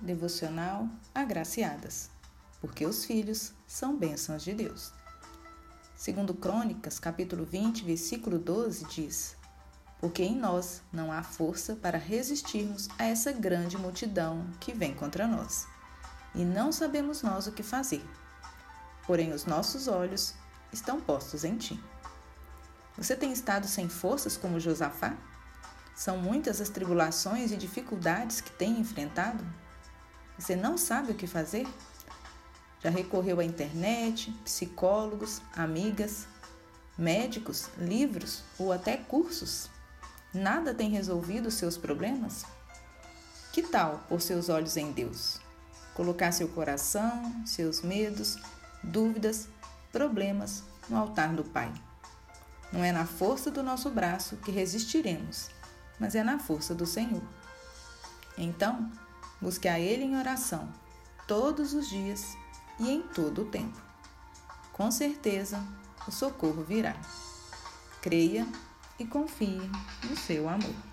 Devocional Agraciadas, porque os filhos são bênçãos de Deus. Segundo Crônicas, capítulo 20, versículo 12 diz: Porque em nós não há força para resistirmos a essa grande multidão que vem contra nós, e não sabemos nós o que fazer. Porém os nossos olhos estão postos em ti. Você tem estado sem forças como Josafá? São muitas as tribulações e dificuldades que tem enfrentado? Você não sabe o que fazer? Já recorreu à internet, psicólogos, amigas, médicos, livros ou até cursos? Nada tem resolvido os seus problemas? Que tal pôr seus olhos em Deus? Colocar seu coração, seus medos, dúvidas, problemas no altar do Pai. Não é na força do nosso braço que resistiremos, mas é na força do Senhor. Então, busque a Ele em oração, todos os dias e em todo o tempo. Com certeza, o socorro virá. Creia e confie no seu amor.